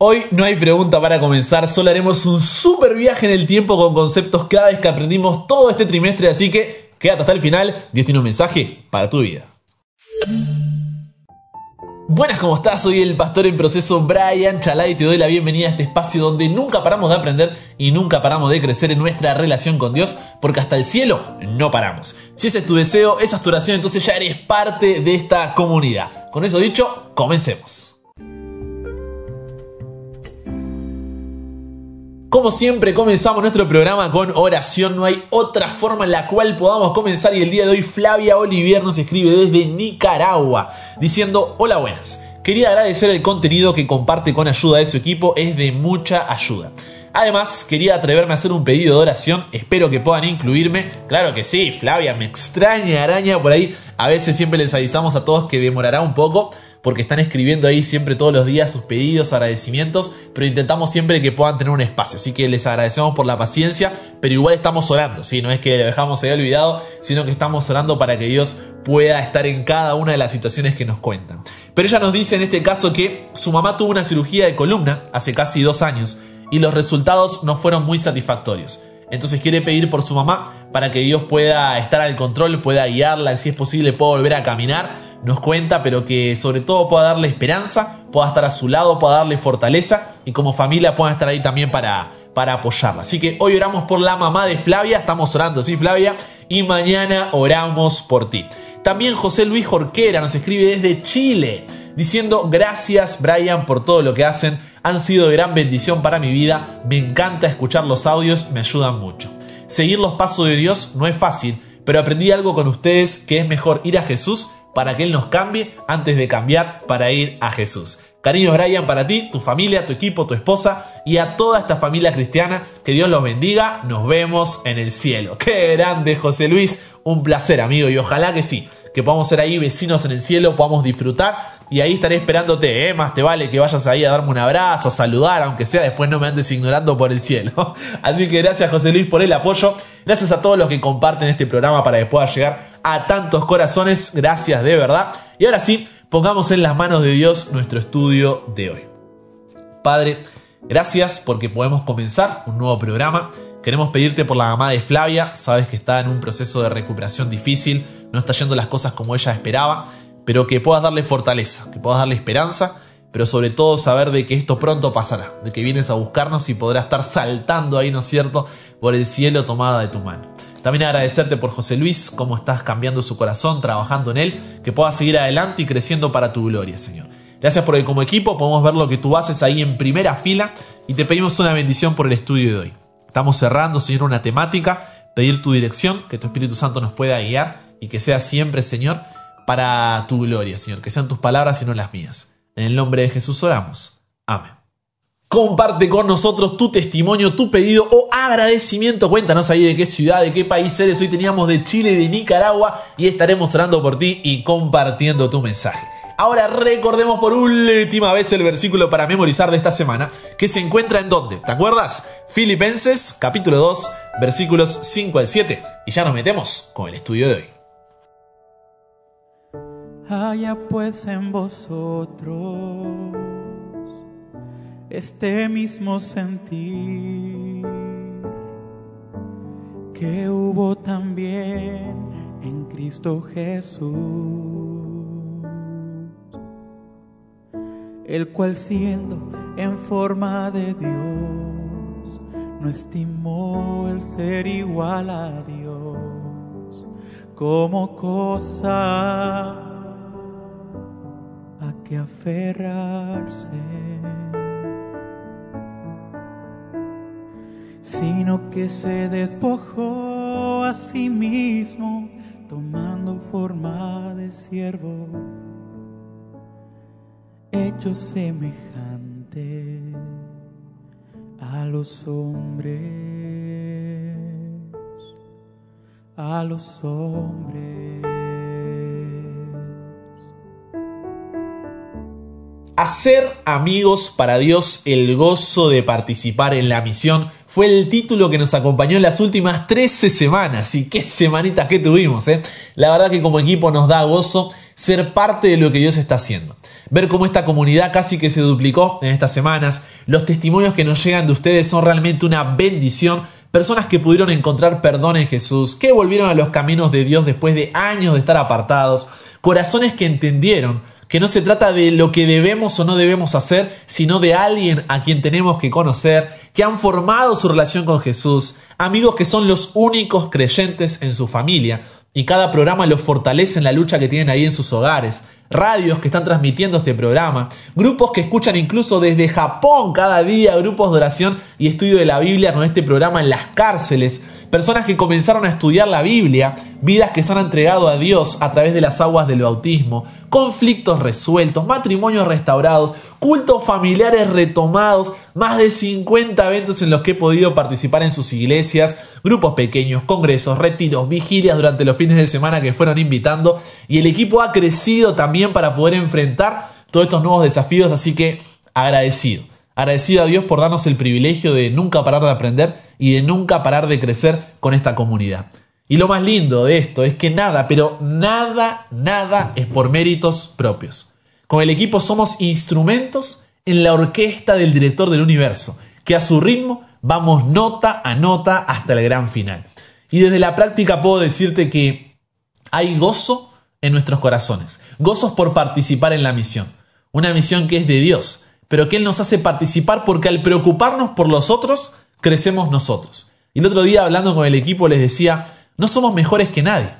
Hoy no hay pregunta para comenzar, solo haremos un super viaje en el tiempo con conceptos claves que aprendimos todo este trimestre, así que quédate hasta el final, Dios tiene un mensaje para tu vida. Buenas, ¿cómo estás? Soy el pastor en proceso Brian Chalai y te doy la bienvenida a este espacio donde nunca paramos de aprender y nunca paramos de crecer en nuestra relación con Dios, porque hasta el cielo no paramos. Si ese es tu deseo, esa es tu oración, entonces ya eres parte de esta comunidad. Con eso dicho, comencemos. Como siempre, comenzamos nuestro programa con oración. No hay otra forma en la cual podamos comenzar. Y el día de hoy, Flavia Olivier nos escribe desde Nicaragua diciendo: Hola, buenas. Quería agradecer el contenido que comparte con ayuda de su equipo, es de mucha ayuda. Además, quería atreverme a hacer un pedido de oración, espero que puedan incluirme. Claro que sí, Flavia, me extraña araña por ahí. A veces siempre les avisamos a todos que demorará un poco, porque están escribiendo ahí siempre todos los días sus pedidos, agradecimientos, pero intentamos siempre que puedan tener un espacio. Así que les agradecemos por la paciencia, pero igual estamos orando, ¿sí? No es que dejamos ahí olvidado, sino que estamos orando para que Dios pueda estar en cada una de las situaciones que nos cuentan. Pero ella nos dice en este caso que su mamá tuvo una cirugía de columna hace casi dos años y los resultados no fueron muy satisfactorios. Entonces quiere pedir por su mamá para que Dios pueda estar al control, pueda guiarla, si es posible pueda volver a caminar nos cuenta, pero que sobre todo pueda darle esperanza, pueda estar a su lado, pueda darle fortaleza y como familia puedan estar ahí también para, para apoyarla. Así que hoy oramos por la mamá de Flavia, estamos orando, ¿sí, Flavia? Y mañana oramos por ti. También José Luis Jorquera nos escribe desde Chile, diciendo gracias Brian por todo lo que hacen, han sido de gran bendición para mi vida, me encanta escuchar los audios, me ayudan mucho. Seguir los pasos de Dios no es fácil, pero aprendí algo con ustedes que es mejor ir a Jesús para que Él nos cambie antes de cambiar para ir a Jesús. Cariños Brian para ti, tu familia, tu equipo, tu esposa y a toda esta familia cristiana. Que Dios los bendiga. Nos vemos en el cielo. Qué grande José Luis. Un placer amigo y ojalá que sí. Que podamos ser ahí vecinos en el cielo, podamos disfrutar y ahí estaré esperándote, ¿eh? Más te vale que vayas ahí a darme un abrazo, saludar, aunque sea después no me andes ignorando por el cielo. Así que gracias José Luis por el apoyo. Gracias a todos los que comparten este programa para que pueda llegar a tantos corazones. Gracias de verdad. Y ahora sí, pongamos en las manos de Dios nuestro estudio de hoy. Padre, gracias porque podemos comenzar un nuevo programa. Queremos pedirte por la mamá de Flavia. Sabes que está en un proceso de recuperación difícil. No está yendo las cosas como ella esperaba pero que puedas darle fortaleza, que puedas darle esperanza, pero sobre todo saber de que esto pronto pasará, de que vienes a buscarnos y podrás estar saltando ahí, ¿no es cierto?, por el cielo tomada de tu mano. También agradecerte por José Luis, cómo estás cambiando su corazón, trabajando en él, que pueda seguir adelante y creciendo para tu gloria, Señor. Gracias por el como equipo podemos ver lo que tú haces ahí en primera fila y te pedimos una bendición por el estudio de hoy. Estamos cerrando, Señor, una temática, pedir tu dirección, que tu Espíritu Santo nos pueda guiar y que sea siempre, Señor, para tu gloria, Señor. Que sean tus palabras y no las mías. En el nombre de Jesús oramos. Amén. Comparte con nosotros tu testimonio, tu pedido o agradecimiento. Cuéntanos ahí de qué ciudad, de qué país eres. Hoy teníamos de Chile de Nicaragua y estaremos orando por ti y compartiendo tu mensaje. Ahora recordemos por última vez el versículo para memorizar de esta semana, que se encuentra en dónde, ¿te acuerdas? Filipenses capítulo 2, versículos 5 al 7. Y ya nos metemos con el estudio de hoy haya pues en vosotros este mismo sentir que hubo también en Cristo Jesús, el cual siendo en forma de Dios, no estimó el ser igual a Dios como cosa que aferrarse, sino que se despojó a sí mismo, tomando forma de siervo, hecho semejante a los hombres, a los hombres. Hacer amigos para Dios, el gozo de participar en la misión, fue el título que nos acompañó en las últimas 13 semanas. Y qué semanitas que tuvimos, ¿eh? La verdad que como equipo nos da gozo ser parte de lo que Dios está haciendo. ver cómo esta comunidad casi que se duplicó en estas semanas. Los testimonios que nos llegan de ustedes son realmente una bendición. Personas que pudieron encontrar perdón en Jesús, que volvieron a los caminos de Dios después de años de estar apartados, corazones que entendieron que no se trata de lo que debemos o no debemos hacer, sino de alguien a quien tenemos que conocer, que han formado su relación con Jesús, amigos que son los únicos creyentes en su familia, y cada programa los fortalece en la lucha que tienen ahí en sus hogares, radios que están transmitiendo este programa, grupos que escuchan incluso desde Japón cada día, grupos de oración y estudio de la Biblia con este programa en las cárceles, personas que comenzaron a estudiar la Biblia, vidas que se han entregado a Dios a través de las aguas del bautismo, conflictos resueltos, matrimonios restaurados, cultos familiares retomados, más de 50 eventos en los que he podido participar en sus iglesias, grupos pequeños, congresos, retiros, vigilias durante los fines de semana que fueron invitando y el equipo ha crecido para poder enfrentar todos estos nuevos desafíos, así que agradecido agradecido a Dios por darnos el privilegio de nunca parar de aprender y de nunca parar de crecer con esta comunidad. Y lo más lindo de esto es que nada, pero nada, nada es por méritos propios. Con el equipo somos instrumentos en la orquesta del director del universo, que a su ritmo vamos nota a nota hasta el gran final. Y desde la práctica puedo decirte que hay gozo en nuestros corazones, gozos por participar en la misión, una misión que es de Dios, pero que Él nos hace participar porque al preocuparnos por los otros, crecemos nosotros. Y el otro día hablando con el equipo les decía, no somos mejores que nadie.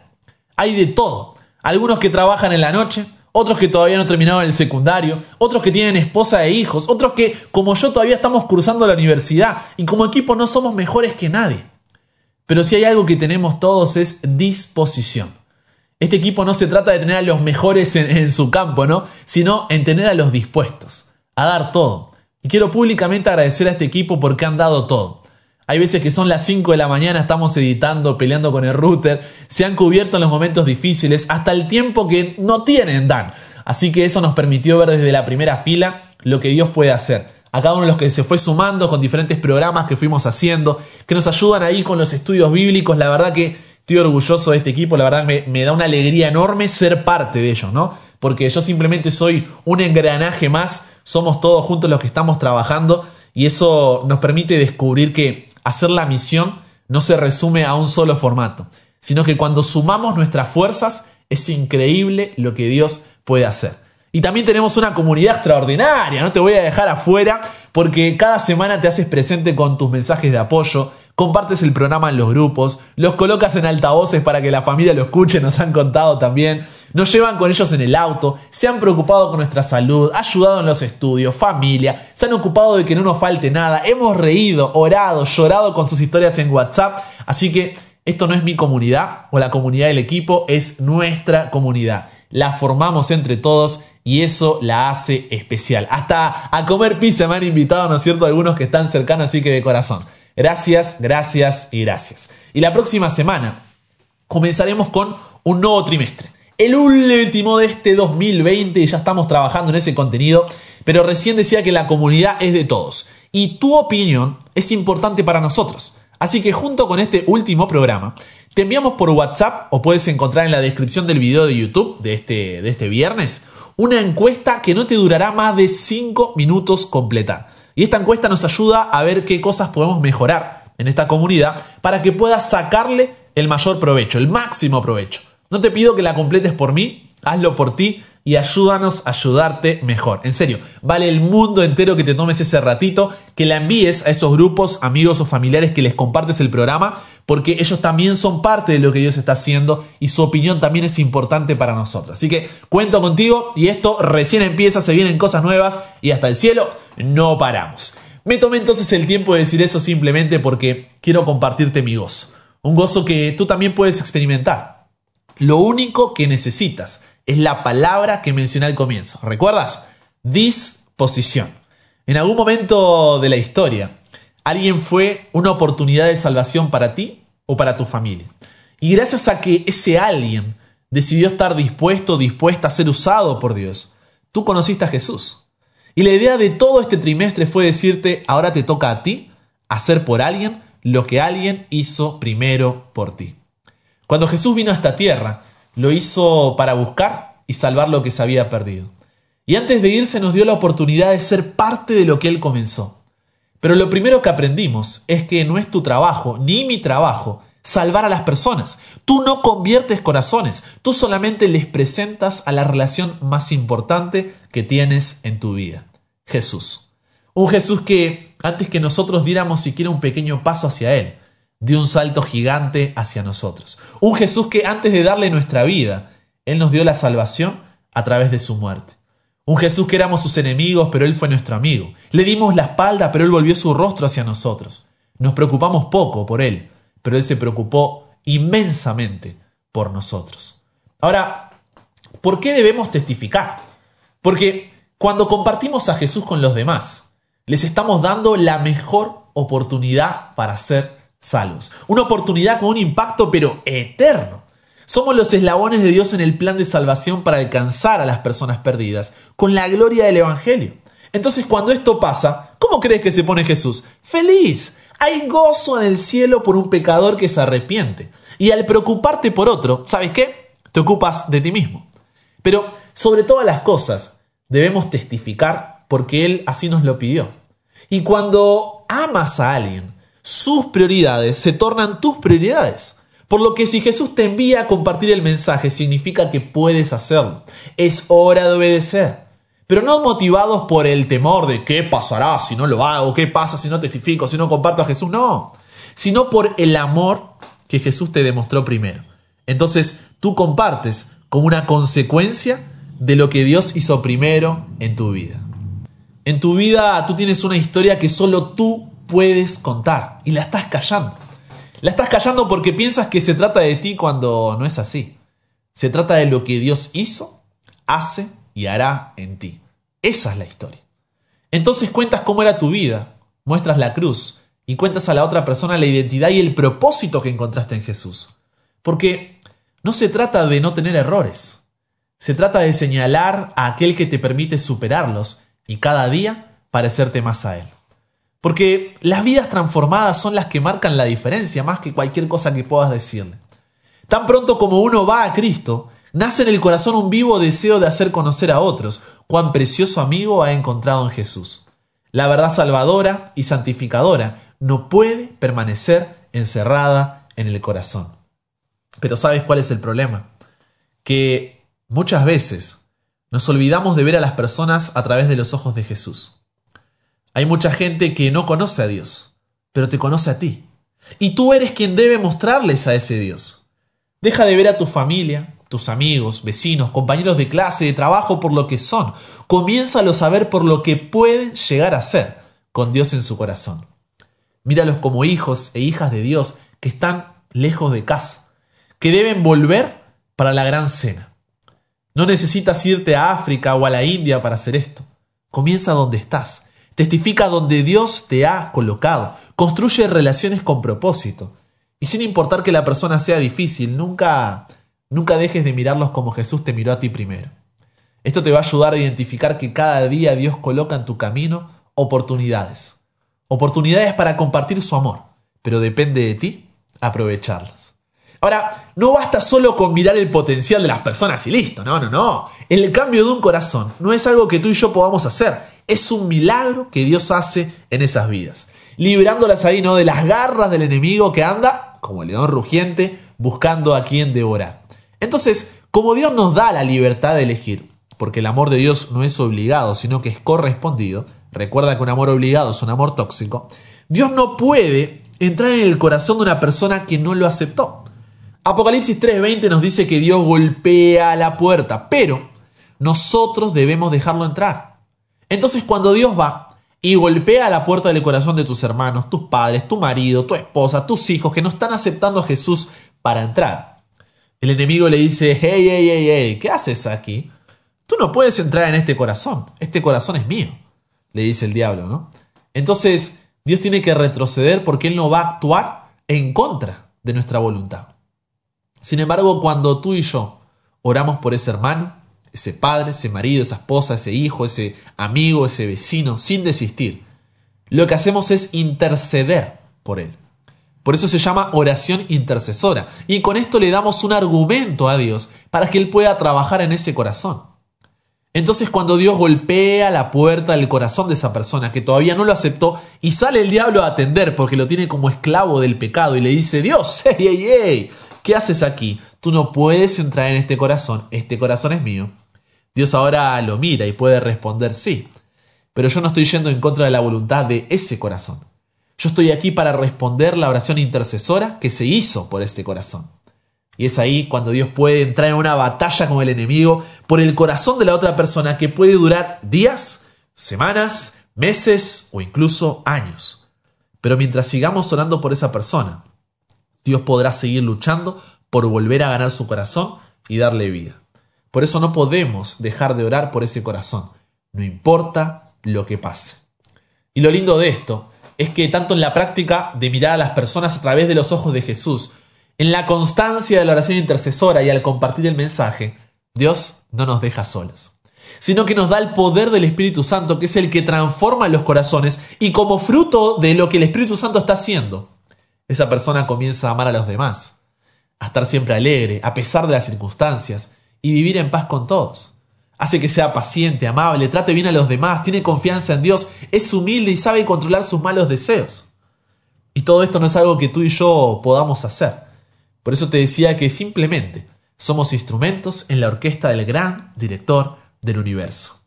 Hay de todo. Algunos que trabajan en la noche, otros que todavía no terminaron el secundario, otros que tienen esposa e hijos, otros que, como yo, todavía estamos cruzando la universidad y como equipo no somos mejores que nadie. Pero si hay algo que tenemos todos es disposición. Este equipo no se trata de tener a los mejores en, su campo, ¿no? Sino en tener a los dispuestos a dar todo. Y quiero públicamente agradecer a este equipo porque han dado todo. Hay veces que son las 5 de la mañana, estamos editando, peleando con el router, se han cubierto en los momentos difíciles, hasta el tiempo que no tienen dan. Así que eso nos permitió ver desde la primera fila lo que Dios puede hacer. A cada uno de los que se fue sumando con diferentes programas que fuimos haciendo, que nos ayudan ahí con los estudios bíblicos, la verdad que estoy orgulloso de este equipo, la verdad me, da una alegría enorme ser parte de ellos, ¿no? Porque yo simplemente soy un engranaje más somos todos juntos los que estamos trabajando y eso nos permite descubrir que hacer la misión no se resume a un solo formato, sino que cuando sumamos nuestras fuerzas es increíble lo que Dios puede hacer. Y también tenemos una comunidad extraordinaria, no te voy a dejar afuera porque cada semana te haces presente con tus mensajes de apoyo, compartes el programa en los grupos, los colocas en altavoces para que la familia lo escuche, nos han contado también. Nos llevan con ellos en el auto, se han preocupado con nuestra salud, ayudado en los estudios, familia, se han ocupado de que no nos falte nada, hemos reído, orado, llorado con sus historias en WhatsApp, así que esto no es mi comunidad o la comunidad del equipo, es nuestra comunidad. La formamos entre todos y eso la hace especial. Hasta a comer pizza me han invitado, ¿no es cierto? Algunos que están cercanos, así que de corazón. Gracias, gracias y gracias. Y la próxima semana comenzaremos con un nuevo trimestre el último de este 2020 y ya estamos trabajando en ese contenido, pero recién decía que la comunidad es de todos y tu opinión es importante para nosotros. Así que junto con este último programa, te enviamos por WhatsApp o puedes encontrar en la descripción del video de YouTube de este, de este viernes una encuesta que no te durará más de 5 minutos completar. Y esta encuesta nos ayuda a ver qué cosas podemos mejorar en esta comunidad para que puedas sacarle el mayor provecho, el máximo provecho. No te pido que la completes por mí, hazlo por ti y ayúdanos a ayudarte mejor. En serio, vale el mundo entero que te tomes ese ratito, que la envíes a esos grupos, amigos o familiares que les compartes el programa, porque ellos también son parte de lo que Dios está haciendo y su opinión también es importante para nosotros. Así que cuento contigo y esto recién empieza, se vienen cosas nuevas y hasta el cielo no paramos. Me tomé entonces el tiempo de decir eso simplemente porque quiero compartirte mi gozo. Un gozo que tú también puedes experimentar. Lo único que necesitas es la palabra que mencioné al comienzo. ¿Recuerdas? Disposición. En algún momento de la historia, alguien fue una oportunidad de salvación para ti o para tu familia. Y gracias a que ese alguien decidió estar dispuesto, dispuesta a ser usado por Dios, tú conociste a Jesús. Y la idea de todo este trimestre fue decirte, ahora te toca a ti hacer por alguien lo que alguien hizo primero por ti. Cuando Jesús vino a esta tierra, lo hizo para buscar y salvar lo que se había perdido. Y antes de irse nos dio la oportunidad de ser parte de lo que Él comenzó. Pero lo primero que aprendimos es que no es tu trabajo, ni mi trabajo, salvar a las personas. Tú no conviertes corazones, tú solamente les presentas a la relación más importante que tienes en tu vida, Jesús. Un Jesús que, antes que nosotros diéramos siquiera un pequeño paso hacia Él, dio un salto gigante hacia nosotros. Un Jesús que antes de darle nuestra vida, Él nos dio la salvación a través de su muerte. Un Jesús que éramos sus enemigos, pero Él fue nuestro amigo. Le dimos la espalda, pero Él volvió su rostro hacia nosotros. Nos preocupamos poco por Él, pero Él se preocupó inmensamente por nosotros. Ahora, ¿por qué debemos testificar? Porque cuando compartimos a Jesús con los demás, les estamos dando la mejor oportunidad para ser salvos. Una oportunidad con un impacto pero eterno. Somos los eslabones de Dios en el plan de salvación para alcanzar a las personas perdidas, con la gloria del Evangelio. Entonces cuando esto pasa, ¿cómo crees que se pone Jesús? Feliz. Hay gozo en el cielo por un pecador que se arrepiente. Y al preocuparte por otro, ¿sabes qué? Te ocupas de ti mismo. Pero sobre todas las cosas, debemos testificar porque Él así nos lo pidió. Y cuando amas a alguien, sus prioridades se tornan tus prioridades. Por lo que si Jesús te envía a compartir el mensaje, significa que puedes hacerlo. Es hora de obedecer. Pero no motivados por el temor de qué pasará si no lo hago, qué pasa si no testifico, si no comparto a Jesús, no. Sino por el amor que Jesús te demostró primero. Entonces tú compartes como una consecuencia de lo que Dios hizo primero en tu vida. En tu vida tú tienes una historia que solo tú puedes contar y la estás callando. La estás callando porque piensas que se trata de ti cuando no es así. Se trata de lo que Dios hizo, hace y hará en ti. Esa es la historia. Entonces cuentas cómo era tu vida, muestras la cruz y cuentas a la otra persona la identidad y el propósito que encontraste en Jesús. Porque no se trata de no tener errores, se trata de señalar a aquel que te permite superarlos y cada día parecerte más a Él. Porque las vidas transformadas son las que marcan la diferencia más que cualquier cosa que puedas decirle. Tan pronto como uno va a Cristo, nace en el corazón un vivo deseo de hacer conocer a otros cuán precioso amigo ha encontrado en Jesús. La verdad salvadora y santificadora no puede permanecer encerrada en el corazón. Pero ¿sabes cuál es el problema? Que muchas veces nos olvidamos de ver a las personas a través de los ojos de Jesús. Hay mucha gente que no conoce a Dios, pero te conoce a ti. Y tú eres quien debe mostrarles a ese Dios. Deja de ver a tu familia, tus amigos, vecinos, compañeros de clase, de trabajo por lo que son. Comiénzalos a ver por lo que pueden llegar a ser con Dios en su corazón. Míralos como hijos e hijas de Dios que están lejos de casa, que deben volver para la gran cena. No necesitas irte a África o a la India para hacer esto. Comienza donde estás Testifica donde Dios te ha colocado. Construye relaciones con propósito. Y sin importar que la persona sea difícil, nunca, nunca dejes de mirarlos como Jesús te miró a ti primero. Esto te va a ayudar a identificar que cada día Dios coloca en tu camino oportunidades. Oportunidades para compartir su amor. Pero depende de ti aprovecharlas. Ahora, no basta solo con mirar el potencial de las personas y listo. No, no, no. El cambio de un corazón no es algo que tú y yo podamos hacer es un milagro que Dios hace en esas vidas. Liberándolas ahí, ¿no? De las garras del enemigo que anda, como el león rugiente, buscando a quien devorar. Entonces, como Dios nos da la libertad de elegir, porque el amor de Dios no es obligado, sino que es correspondido, recuerda que un amor obligado es un amor tóxico, Dios no puede entrar en el corazón de una persona que no lo aceptó. Apocalipsis 3:20 nos dice que Dios golpea la puerta, pero nosotros debemos dejarlo entrar. Entonces cuando Dios va y golpea la puerta del corazón de tus hermanos, tus padres, tu marido, tu esposa, tus hijos que no están aceptando a Jesús para entrar, el enemigo le dice, hey, hey, hey, hey, ¿qué haces aquí? Tú no puedes entrar en este corazón, este corazón es mío, le dice el diablo, ¿no? Entonces Dios tiene que retroceder porque Él no va a actuar en contra de nuestra voluntad. Sin embargo, cuando tú y yo oramos por ese hermano, ese padre, ese marido, esa esposa, ese hijo, ese amigo, ese vecino, sin desistir. Lo que hacemos es interceder por él. Por eso se llama oración intercesora. Y con esto le damos un argumento a Dios para que Él pueda trabajar en ese corazón. Entonces cuando Dios golpea la puerta del corazón de esa persona que todavía no lo aceptó y sale el diablo a atender porque lo tiene como esclavo del pecado y le dice, Dios, hey, hey, hey, ¿qué haces aquí? Tú no puedes entrar en este corazón, este corazón es mío. Dios ahora lo mira y puede responder sí, pero yo no estoy yendo en contra de la voluntad de ese corazón. Yo estoy aquí para responder la oración intercesora que se hizo por este corazón. Y es ahí cuando Dios puede entrar en una batalla con el enemigo por el corazón de la otra persona que puede durar días, semanas, meses o incluso años. Pero mientras sigamos orando por esa persona, Dios podrá seguir luchando por volver a ganar su corazón y darle vida. Por eso no podemos dejar de orar por ese corazón, no importa lo que pase. Y lo lindo de esto es que tanto en la práctica de mirar a las personas a través de los ojos de Jesús, en la constancia de la oración intercesora y al compartir el mensaje, Dios no nos deja solos, sino que nos da el poder del Espíritu Santo, que es el que transforma los corazones y como fruto de lo que el Espíritu Santo está haciendo, esa persona comienza a amar a los demás, a estar siempre alegre, a pesar de las circunstancias, y vivir en paz con todos. Hace que sea paciente, amable, trate bien a los demás, tiene confianza en Dios, es humilde y sabe controlar sus malos deseos. Y todo esto no es algo que tú y yo podamos hacer. Por eso te decía que simplemente somos instrumentos en la orquesta del gran director del universo.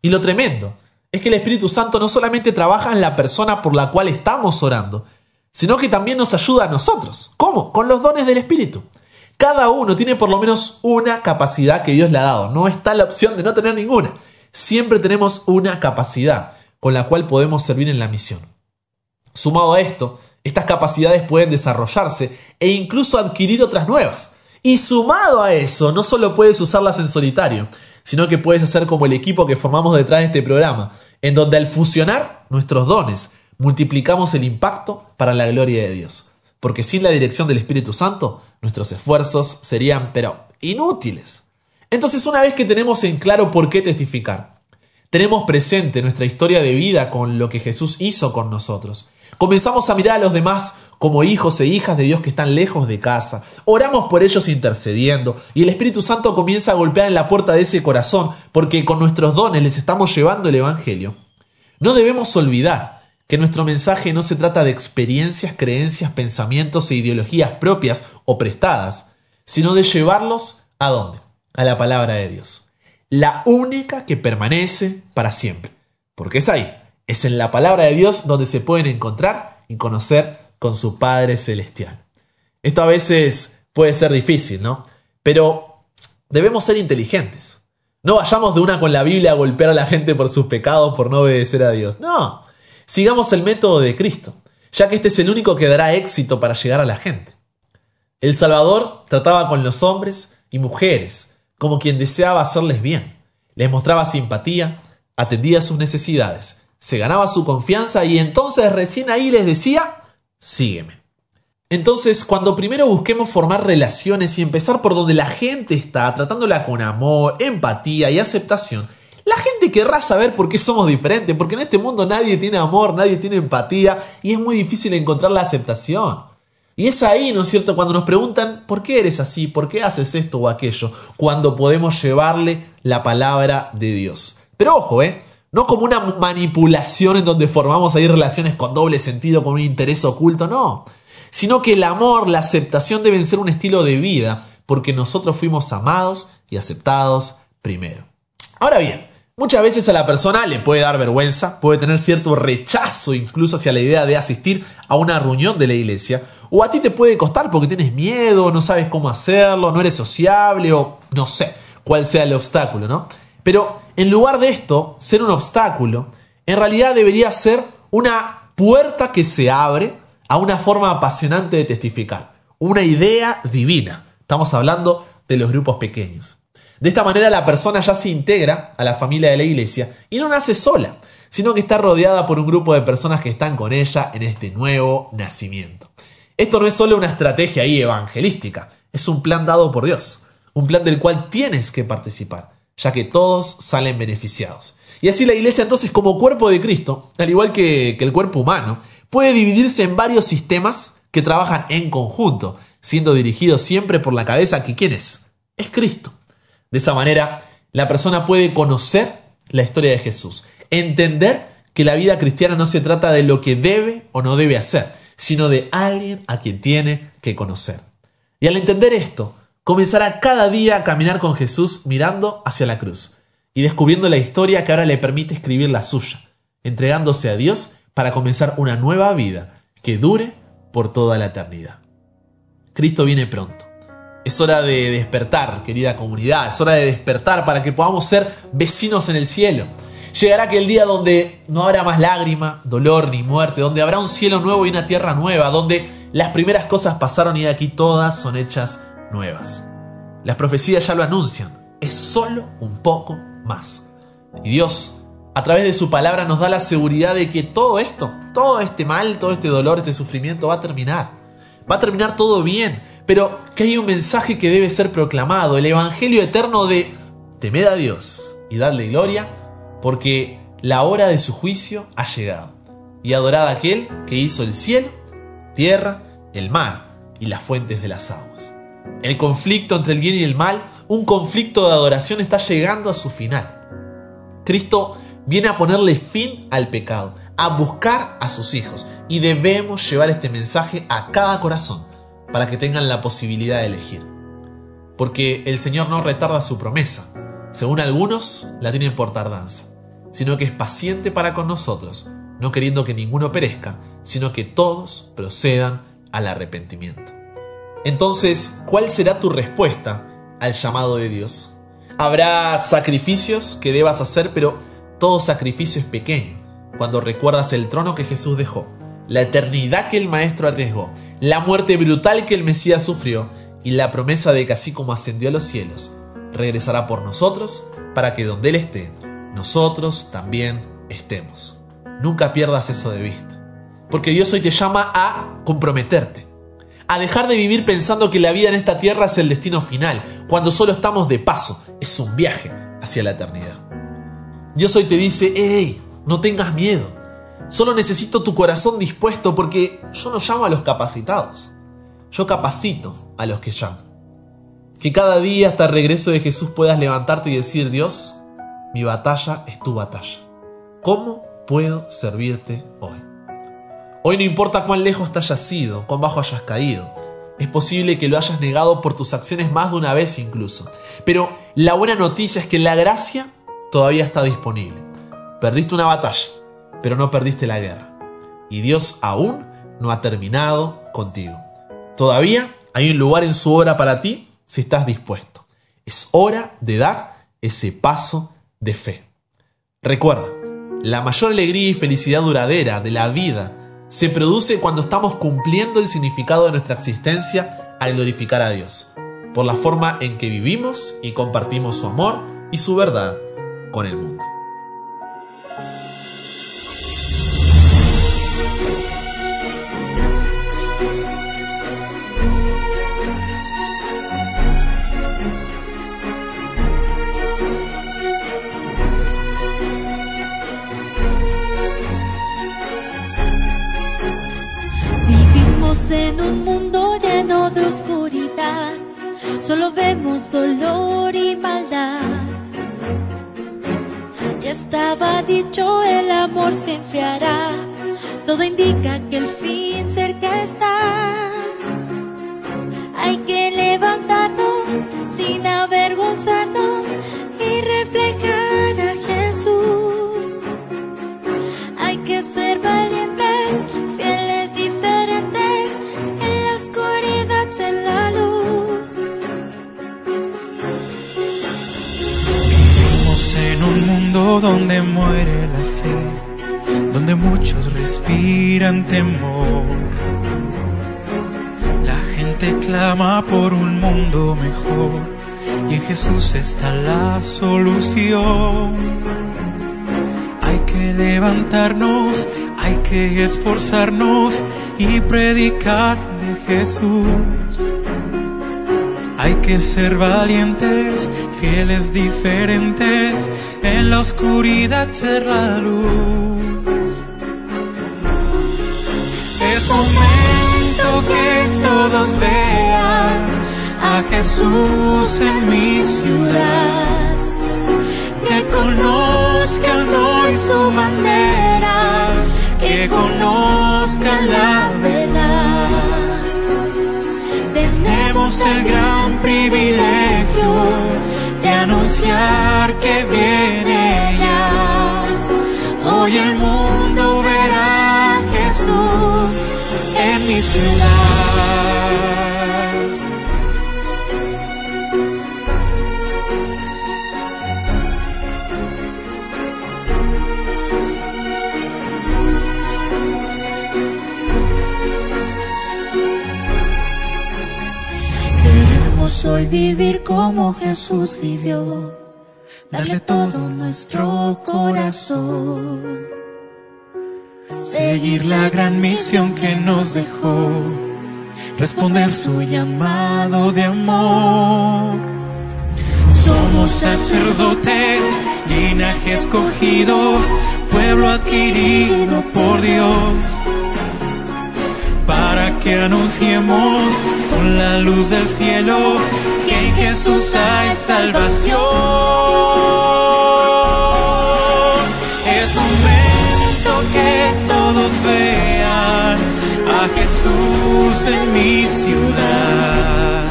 Y lo tremendo es que el Espíritu Santo no solamente trabaja en la persona por la cual estamos orando, sino que también nos ayuda a nosotros. ¿Cómo? Con los dones del Espíritu. Cada uno tiene por lo menos una capacidad que Dios le ha dado. No está la opción de no tener ninguna. Siempre tenemos una capacidad con la cual podemos servir en la misión. Sumado a esto, estas capacidades pueden desarrollarse e incluso adquirir otras nuevas. Y sumado a eso, no solo puedes usarlas en solitario, sino que puedes hacer como el equipo que formamos detrás de este programa, en donde al fusionar nuestros dones, multiplicamos el impacto para la gloria de Dios. Porque sin la dirección del Espíritu Santo, nuestros esfuerzos serían, pero, inútiles. Entonces, una vez que tenemos en claro por qué testificar, tenemos presente nuestra historia de vida con lo que Jesús hizo con nosotros, Comenzamos a mirar a los demás como hijos e hijas de Dios que están lejos de casa. Oramos por ellos intercediendo y el Espíritu Santo comienza a golpear en la puerta de ese corazón porque con nuestros dones les estamos llevando el Evangelio. No debemos olvidar que nuestro mensaje no se trata de experiencias, creencias, pensamientos e ideologías propias o prestadas, sino de llevarlos a dónde? A la palabra de Dios. La única que permanece para siempre. Porque es ahí, es en la palabra de Dios donde se pueden encontrar y conocer con su Padre Celestial. Esto a veces puede ser difícil, ¿no? Pero debemos ser inteligentes. No vayamos de una con la Biblia a golpear a la gente por sus pecados, por no obedecer a Dios. No, sigamos el método de Cristo, ya que este es el único que dará éxito para llegar a la gente. El Salvador trataba con los hombres y mujeres como quien deseaba hacerles bien. Les mostraba simpatía, atendía sus necesidades se ganaba su confianza y entonces recién ahí les decía, sígueme. Entonces, cuando primero busquemos formar relaciones y empezar por donde la gente está, tratándola con amor, empatía y aceptación, la gente querrá saber por qué somos diferentes, porque en este mundo nadie tiene amor, nadie tiene empatía y es muy difícil encontrar la aceptación. Y es ahí, ¿no es cierto?, cuando nos preguntan, ¿por qué eres así? ¿Por qué haces esto o aquello? Cuando podemos llevarle la palabra de Dios. Pero ojo, ¿eh? No como una manipulación en donde formamos ahí relaciones con doble sentido, con un interés oculto, no. Sino que el amor, la aceptación deben ser un estilo de vida, porque nosotros fuimos amados y aceptados primero. Ahora bien, muchas veces a la persona le puede dar vergüenza, puede tener cierto rechazo incluso hacia la idea de asistir a una reunión de la iglesia, o a ti te puede costar porque tienes miedo, no sabes cómo hacerlo, no eres sociable o no sé cuál sea el obstáculo, ¿no? Pero en lugar de esto ser un obstáculo, en realidad debería ser una puerta que se abre a una forma apasionante de testificar, una idea divina. Estamos hablando de los grupos pequeños. De esta manera la persona ya se integra a la familia de la iglesia y no nace sola, sino que está rodeada por un grupo de personas que están con ella en este nuevo nacimiento. Esto no es solo una estrategia ahí evangelística, es un plan dado por Dios, un plan del cual tienes que participar ya que todos salen beneficiados. Y así la iglesia entonces como cuerpo de Cristo, al igual que, el cuerpo humano, puede dividirse en varios sistemas que trabajan en conjunto, siendo dirigidos siempre por la cabeza que ¿quién es? Es Cristo. De esa manera, la persona puede conocer la historia de Jesús, entender que la vida cristiana no se trata de lo que debe o no debe hacer, sino de alguien a quien tiene que conocer. Y al entender esto, comenzará cada día a caminar con Jesús mirando hacia la cruz y descubriendo la historia que ahora le permite escribir la suya, entregándose a Dios para comenzar una nueva vida que dure por toda la eternidad. Cristo viene pronto. Es hora de despertar, querida comunidad, es hora de despertar para que podamos ser vecinos en el cielo. Llegará aquel día donde no habrá más lágrima, dolor ni muerte, donde habrá un cielo nuevo y una tierra nueva, donde las primeras cosas pasaron y de aquí todas son hechas nuevas. Las profecías ya lo anuncian, es solo un poco más. Y Dios, a través de su palabra, nos da la seguridad de que todo esto, todo este mal, todo este dolor, este sufrimiento va a terminar. Va a terminar todo bien, pero que hay un mensaje que debe ser proclamado, el Evangelio eterno de temed a Dios y dadle gloria, porque la hora de su juicio ha llegado. Y adorad a aquel que hizo el cielo, tierra, el mar y las fuentes de las aguas. El conflicto entre el bien y el mal, un conflicto de adoración está llegando a su final. Cristo viene a ponerle fin al pecado, a buscar a sus hijos y debemos llevar este mensaje a cada corazón para que tengan la posibilidad de elegir. Porque el Señor no retarda su promesa, según algunos la tienen por tardanza, sino que es paciente para con nosotros, no queriendo que ninguno perezca, sino que todos procedan al arrepentimiento. Entonces, ¿cuál será tu respuesta al llamado de Dios? Habrá sacrificios que debas hacer, pero todo sacrificio es pequeño cuando recuerdas el trono que Jesús dejó, la eternidad que el Maestro arriesgó, la muerte brutal que el Mesías sufrió y la promesa de que así como ascendió a los cielos, regresará por nosotros para que donde Él esté, nosotros también estemos. Nunca pierdas eso de vista, porque Dios hoy te llama a comprometerte, a dejar de vivir pensando que la vida en esta tierra es el destino final, cuando solo estamos de paso, es un viaje hacia la eternidad. Dios hoy te dice, hey, no tengas miedo. Solo necesito tu corazón dispuesto porque yo no llamo a los capacitados. Yo capacito a los que llamo. Que cada día hasta el regreso de Jesús puedas levantarte y decir, Dios, mi batalla es tu batalla. ¿Cómo puedo servirte hoy? Hoy no importa cuán lejos te hayas ido, cuán bajo hayas caído. Es posible que lo hayas negado por tus acciones más de una vez incluso. Pero la buena noticia es que la gracia todavía está disponible. Perdiste una batalla, pero no perdiste la guerra. Y Dios aún no ha terminado contigo. Todavía hay un lugar en su obra para ti si estás dispuesto. Es hora de dar ese paso de fe. Recuerda, la mayor alegría y felicidad duradera de la vida se produce cuando estamos cumpliendo el significado de nuestra existencia al glorificar a Dios, por la forma en que vivimos y compartimos su amor y su verdad con el mundo. Solo vemos dolor y maldad. Ya estaba dicho, el amor se enfriará, todo indica que el donde muere la fe, donde muchos respiran temor. La gente clama por un mundo mejor y en Jesús está la solución. Hay que levantarnos, hay que esforzarnos y predicar de Jesús. Hay que ser valientes, fieles, diferentes, en la oscuridad ser la luz. Es momento que todos vean a Jesús en mi ciudad. conozcan hoy su bandera, que conozcan la verdad. Tenemos el gran privilegio de anunciar que viene ya. Hoy el mundo verá a Jesús en mi ciudad. Hoy vivir como Jesús vivió, darle todo nuestro corazón. seguir la gran misión que nos dejó, responder su llamado de amor. Somos sacerdotes, linaje escogido, pueblo adquirido por Dios, que anunciemos con la luz del cielo que en Jesús hay salvación. Es momento que todos vean a Jesús en mi ciudad,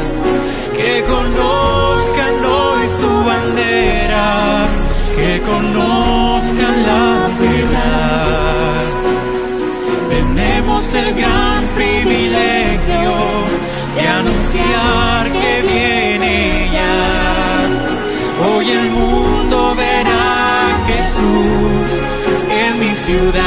que conozcan hoy su bandera, que conozcan el mundo verá a Jesús en mi ciudad.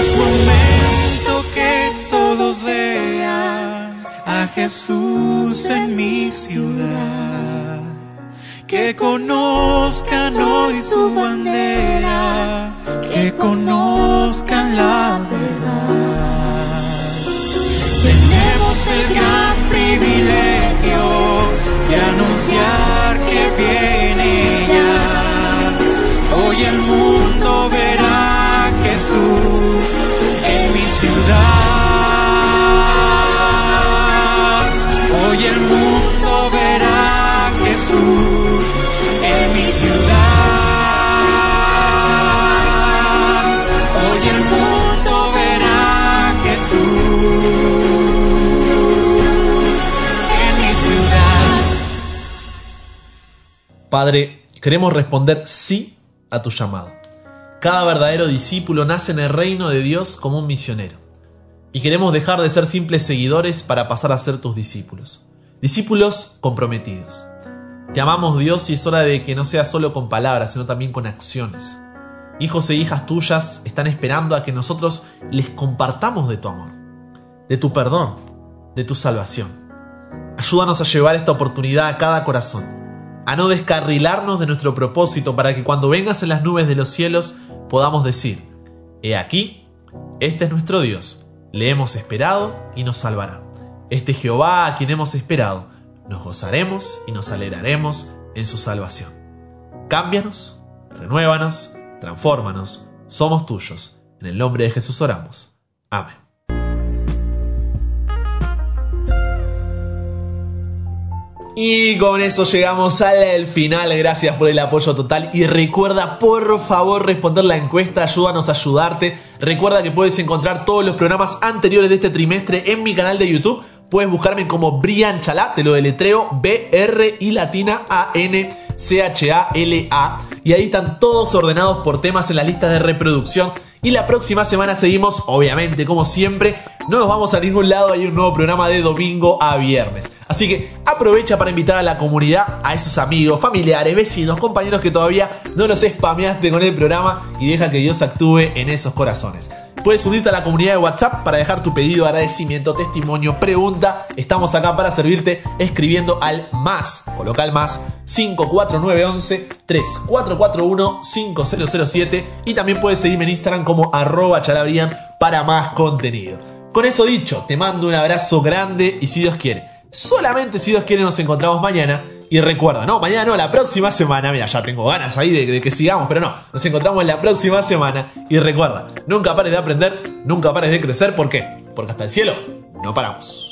Es momento que todos vean a Jesús en mi ciudad. Que conozcan hoy su bandera, que conozcan la verdad. Tenemos el gran privilegio anunciar que viene ya. Hoy el mundo verá Jesús en mi ciudad. Hoy el mundo verá Jesús Padre, queremos responder sí a tu llamado. Cada verdadero discípulo nace en el reino de Dios como un misionero. Y queremos dejar de ser simples seguidores para pasar a ser tus discípulos. Discípulos comprometidos. Te amamos Dios y es hora de que no sea solo con palabras, sino también con acciones. Hijos e hijas tuyas están esperando a que nosotros les compartamos de tu amor, de tu perdón, de tu salvación. Ayúdanos a llevar esta oportunidad a cada corazón, a no descarrilarnos de nuestro propósito para que cuando vengas en las nubes de los cielos podamos decir, He aquí, este es nuestro Dios, le hemos esperado y nos salvará. Este Jehová a quien hemos esperado, nos gozaremos y nos alegraremos en su salvación. Cámbianos, renuévanos, transfórmanos, somos tuyos. En el nombre de Jesús oramos. Amén. Y con eso llegamos al final. Gracias por el apoyo total. Y recuerda, por favor, responder la encuesta. Ayúdanos a ayudarte. Recuerda que puedes encontrar todos los programas anteriores de este trimestre en mi canal de YouTube. Puedes buscarme como Brian Chalá, te lo deletreo B-R y latina A-N C-H-A-L-A. Y ahí están todos ordenados por temas en la lista de reproducción. Y la próxima semana seguimos, obviamente, como siempre. No nos vamos a ningún lado, hay un nuevo programa de domingo a viernes. Así que aprovecha para invitar a la comunidad, a esos amigos, familiares, vecinos, compañeros que todavía no los spameaste con el programa y deja que Dios actúe en esos corazones. Puedes unirte a la comunidad de WhatsApp para dejar tu pedido de agradecimiento, testimonio, pregunta. Estamos acá para servirte escribiendo al más, coloca el más 54911 3441 5007 y también puedes seguirme en Instagram como arroba chalabrian para más contenido. Con eso dicho, te mando un abrazo grande y si Dios quiere, solamente si Dios quiere nos encontramos mañana. Y recuerda, no, mañana no, la próxima semana, mira, ya tengo ganas ahí de, de, que sigamos, pero no, nos encontramos la próxima semana. Y recuerda, nunca pares de aprender, nunca pares de crecer, ¿por qué? Porque hasta el cielo no paramos.